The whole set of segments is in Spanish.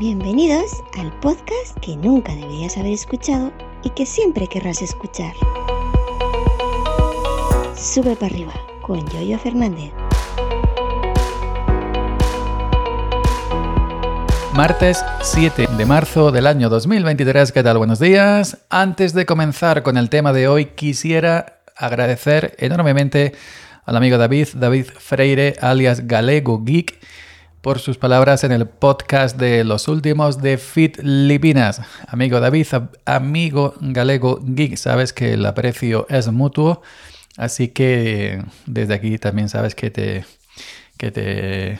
Bienvenidos al podcast que nunca deberías haber escuchado y que siempre querrás escuchar. Sube para arriba con Yoyo Fernández. Martes 7 de marzo del año 2023, ¿qué tal? Buenos días. Antes de comenzar con el tema de hoy, quisiera agradecer enormemente al amigo David, David Freire, alias Galego Geek, por sus palabras en el podcast de los últimos de Fit Lipinas. Amigo David, amigo Galego Geek, sabes que el aprecio es mutuo, así que desde aquí también sabes que te, que te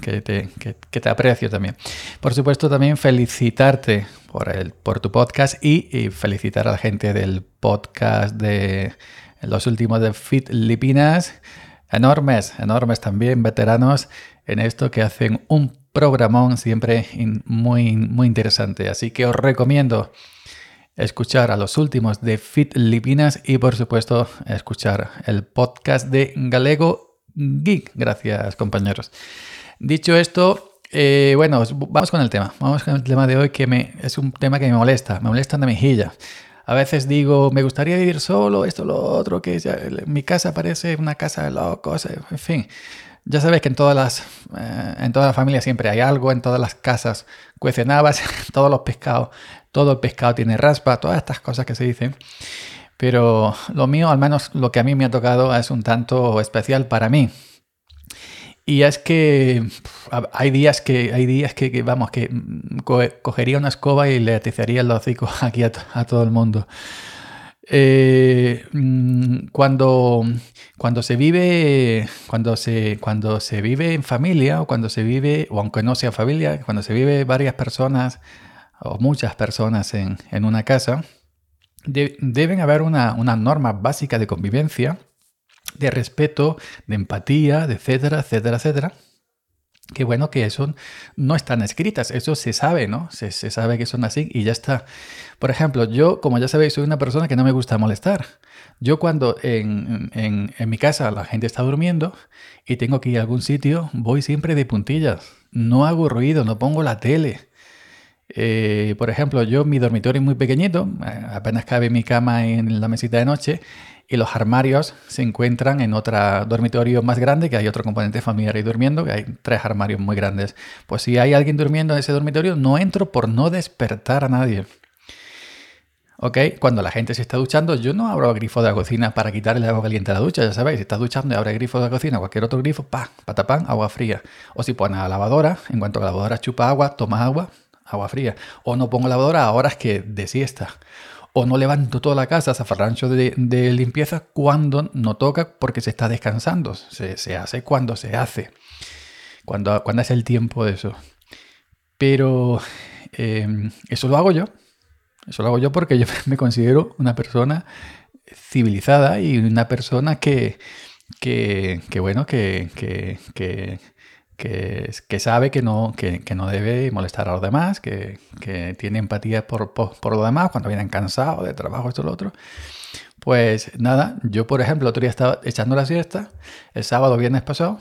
que te, que, te, aprecio también. Por supuesto, también felicitarte por, el, por tu podcast y, felicitar a la gente del podcast de los últimos de Fit Lipinas. Enormes, enormes también, veteranos en esto que hacen un programón siempre muy, muy interesante. Así que os recomiendo escuchar a los últimos de Fit Lipinas y por supuesto escuchar el podcast de Galego Geek. Gracias compañeros. Dicho esto, eh, bueno, vamos con el tema. Vamos con el tema de hoy que me, es un tema que me molesta. Me molesta en la mejilla. A veces digo, me gustaría vivir solo, esto, lo otro, que mi casa parece una casa de locos, en fin. Ya sabes que en todas las, eh, en todas las familias siempre hay algo, en todas las casas cuecen habas, todos los pescados, todo el pescado tiene raspa, todas estas cosas que se dicen. Pero lo mío, al menos lo que a mí me ha tocado, es un tanto especial para mí. Y es que hay días que, hay días que, vamos, que mm, cogería una escoba y le atizaría el hocico aquí a, todo el mundo. Eh, mm, cuando, cuando se vive cuando se, cuando se vive en familia o cuando se vive o aunque no sea familia cuando se vive varias personas o muchas personas en, una casa deben haber una, una norma básica de convivencia de respeto, de empatía, etcétera, etcétera, etcétera. Que bueno que eso no están escritas, eso se sabe, ¿no? Se, sabe que son así y ya está. Por ejemplo, yo, como ya sabéis, soy una persona que no me gusta molestar. Yo cuando en, en mi casa la gente está durmiendo y tengo que ir a algún sitio, voy siempre de puntillas. No hago ruido, no pongo la tele. Eh, por ejemplo, yo mi dormitorio es muy pequeñito, eh, apenas cabe mi cama en la mesita de noche y los armarios se encuentran en otro dormitorio más grande, que hay otro componente familiar ahí durmiendo, que hay tres armarios muy grandes. Pues si hay alguien durmiendo en ese dormitorio, no entro por no despertar a nadie. ¿Ok? Cuando la gente se está duchando, yo no abro el grifo de la cocina para quitarle el agua caliente a la ducha, ya sabéis, si estás duchando y abre el grifo de la cocina, cualquier otro grifo, pa, patapán, agua fría. O si pones a la lavadora, en cuanto la lavadora chupa agua, toma agua, agua fría. O no pongo lavadora a horas que de siesta. O no levanto toda la casa, zafarrancho de, de limpieza cuando no toca porque se está descansando. Se, se hace cuando se hace. Cuando, cuando es el tiempo de eso. Pero em, eso lo hago yo. Eso lo hago yo porque yo me considero una persona civilizada y una persona que, que, que bueno, que, que, que, sabe que no, que, no debe molestar a los demás, que, tiene empatía por, por, lo demás cuando vienen cansados de trabajo, esto, lo otro. Pues nada, yo por ejemplo, otro día estaba echando la siesta, el sábado, viernes pasado,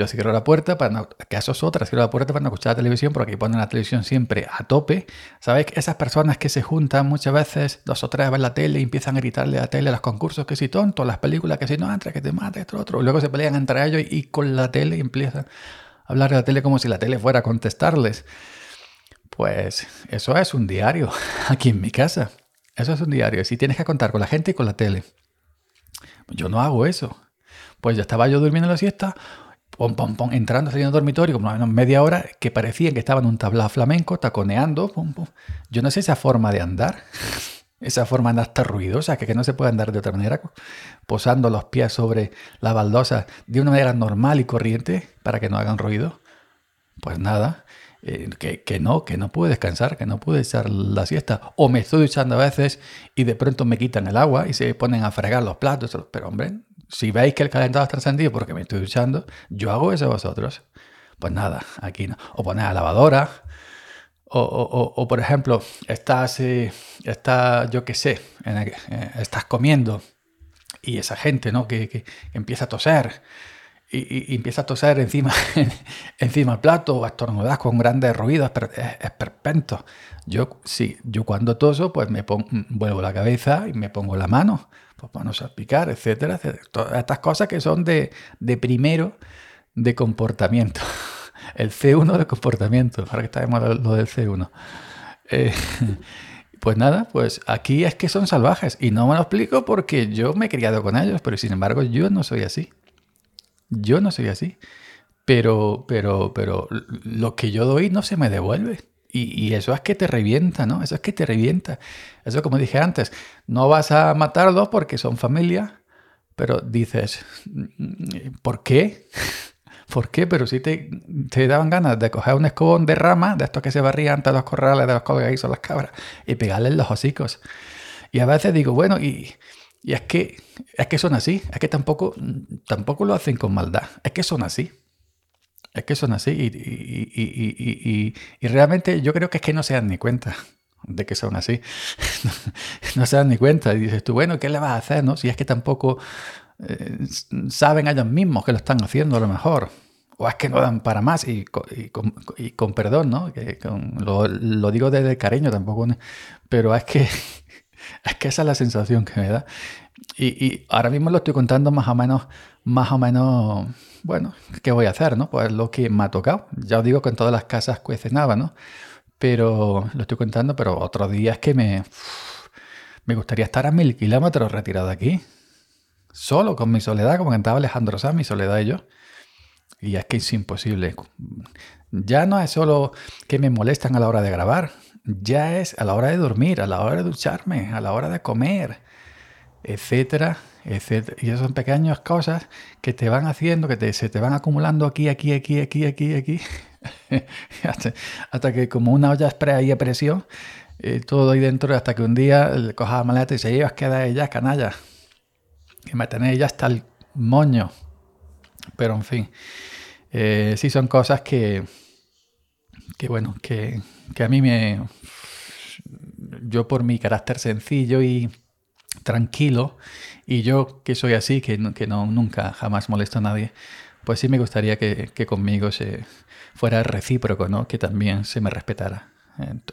yo cierro la puerta para no, que eso es otra, cierro la puerta para no escuchar la televisión, porque aquí ponen la televisión siempre a tope. ¿Sabéis? Esas personas que se juntan muchas veces, dos o tres a ver la tele y empiezan a gritarle a la tele los concursos que si tonto, las películas que si no entra, que te mata, esto, otro. Luego se pelean entre ellos y, con la tele empiezan a hablar de la tele como si la tele fuera a contestarles. Pues eso es un diario aquí en mi casa. Eso es un diario. Si tienes que contar con la gente y con la tele. Yo no hago eso. Pues ya estaba yo durmiendo en la siesta pom, pom, pom, entrando, saliendo del dormitorio, como media hora, que parecía que estaba en un tablado flamenco, taconeando. Yo no sé esa forma de andar, esa forma de andar tan ruidosa, que, que no se puede andar de otra manera, posando los pies sobre la baldosa de una manera normal y corriente para que no hagan ruido. Pues nada, eh, que, que, no, que no puedo descansar, que no puedo echar la siesta. O me estoy duchando a veces y de pronto me quitan el agua y se ponen a fregar los platos. Pero hombre, si veis que el calentador está encendido porque me estoy duchando, yo hago eso vosotros. Pues nada, aquí no. O poner a lavadora. O, o, por ejemplo, estás, eh, yo qué sé, eh, estás comiendo y esa gente ¿no? que, empieza a toser y, empieza a toser encima, encima del plato o a estornudar con grandes ruidos, pero es, esperpento. Yo, sí, yo cuando toso, pues me pongo, vuelvo la cabeza y me pongo la mano, pues para no salpicar, etcétera. Todas estas cosas que son de, de primero de comportamiento. El C1 de comportamiento, ahora que estamos lo del C1. Eh, pues nada, pues aquí es que son salvajes y no me lo explico porque yo me he criado con ellos, pero sin embargo yo no soy así. Yo no soy así. Pero, pero, pero lo que yo doy no se me devuelve. Y, eso es que te revienta, ¿no? Eso es que te revienta. Eso como dije antes, no vas a matarlos porque son familia, pero dices, ¿por qué? ¿Por qué? Pero si te, te, daban ganas de coger un escobón de rama, de estos que se barrían ante los corrales de los son las cabras, y pegarles los hocicos. Y a veces digo, bueno, y, y es que es que son así, es que tampoco, tampoco lo hacen con maldad, es que son así. Es que son así y, y, y, realmente yo creo que es que no se dan ni cuenta de que son así. no se dan ni cuenta. Y dices tú, bueno, ¿qué le vas a hacer? No? Si es que tampoco eh, saben ellos mismos que lo están haciendo a lo mejor. O es que no dan para más y, con, perdón, ¿no? Lo, digo desde cariño tampoco. Pero es que es que esa es la sensación que me da. Y, ahora mismo lo estoy contando más o menos, más o menos, bueno, ¿qué voy a hacer, no? Pues lo que me ha tocado. Ya os digo que en todas las casas cuecenaba, ¿no? Pero lo estoy contando, pero otros días que me, me gustaría estar a mil kilómetros retirado aquí. Solo, con mi soledad, como cantaba Alejandro Sanz, mi soledad y yo. Y es que es imposible. Ya no es solo que me molestan a la hora de grabar, ya es a la hora de dormir, a la hora de ducharme, a la hora de comer, etcétera, etcétera. Y esas son pequeñas cosas que te van haciendo, que se te van acumulando aquí, aquí, aquí, aquí, aquí, aquí, hasta, que como una olla spray ahí a presión, eh, todo ahí dentro, hasta que un día cojas la maleta y se llevas, queda ella canalla. Y me tenéis ya hasta el moño. Pero en fin, eh, sí son cosas que, que bueno, que, que a mí me... Yo por mi carácter sencillo y tranquilo, y yo que soy así, que, que no, nunca jamás molesto a nadie, pues sí me gustaría que, que conmigo se fuera recíproco, ¿no? Que también se me respetara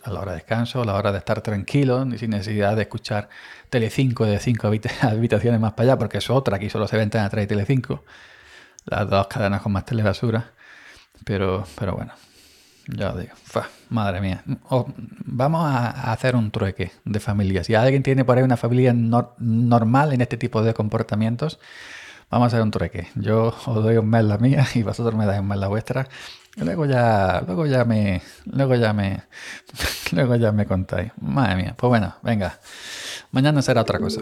a la hora de descanso, a la hora de estar tranquilo, sin necesidad de escuchar Telecinco de cinco habitaciones más para allá, porque es otra, aquí solo se venden a través de Telecinco, las dos cadenas con más telebasura, pero, pero bueno, ya digo, madre mía. vamos a, hacer un trueque de familias. Si alguien tiene por ahí una familia normal en este tipo de comportamientos, vamos a hacer un trueque. Yo os doy un mes la mía y vosotros me dais un mes la vuestra. Y luego ya, luego ya me, luego ya me, luego ya me contáis. Madre mía. Pues bueno, venga. Mañana será otra cosa.